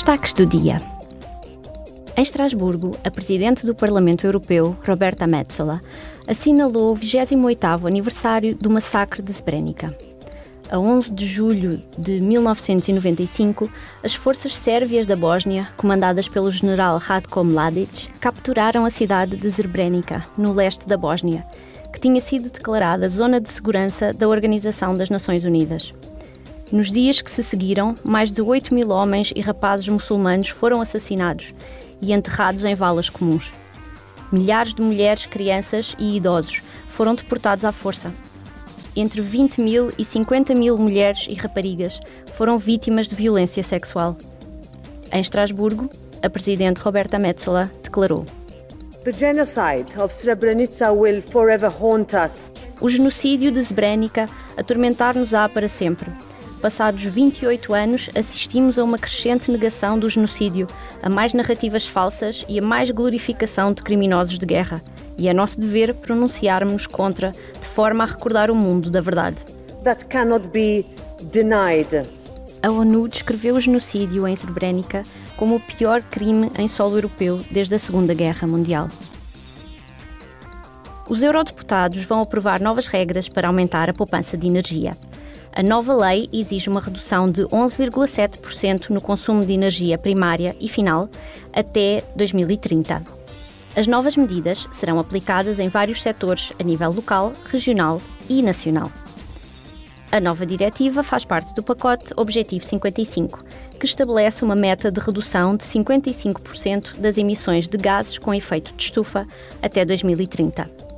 Destaques do dia. Em Estrasburgo, a Presidente do Parlamento Europeu, Roberta Metsola, assinalou o 28º aniversário do massacre de Srebrenica. A 11 de julho de 1995, as forças sérvias da Bósnia, comandadas pelo general Ratko Mladic, capturaram a cidade de Srebrenica, no leste da Bósnia, que tinha sido declarada zona de segurança da Organização das Nações Unidas. Nos dias que se seguiram, mais de 8 mil homens e rapazes muçulmanos foram assassinados e enterrados em valas comuns. Milhares de mulheres, crianças e idosos foram deportados à força. Entre 20 mil e 50 mil mulheres e raparigas foram vítimas de violência sexual. Em Estrasburgo, a presidente Roberta Metsola declarou: The genocide of Srebrenica will forever haunt us. O genocídio de Srebrenica atormentar-nos-á para sempre passados 28 anos, assistimos a uma crescente negação do genocídio, a mais narrativas falsas e a mais glorificação de criminosos de guerra. E é nosso dever pronunciarmos contra, de forma a recordar o mundo da verdade. That cannot be denied. A ONU descreveu o genocídio em Srebrenica como o pior crime em solo europeu desde a Segunda Guerra Mundial. Os eurodeputados vão aprovar novas regras para aumentar a poupança de energia. A nova lei exige uma redução de 11,7% no consumo de energia primária e final até 2030. As novas medidas serão aplicadas em vários setores a nível local, regional e nacional. A nova diretiva faz parte do pacote Objetivo 55, que estabelece uma meta de redução de 55% das emissões de gases com efeito de estufa até 2030.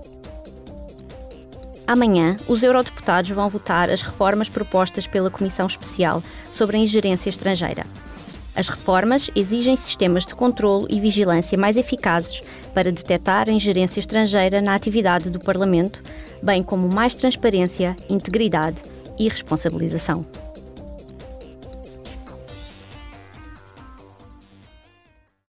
Amanhã, os eurodeputados vão votar as reformas propostas pela Comissão Especial sobre a Ingerência Estrangeira. As reformas exigem sistemas de controlo e vigilância mais eficazes para detectar a ingerência estrangeira na atividade do Parlamento, bem como mais transparência, integridade e responsabilização.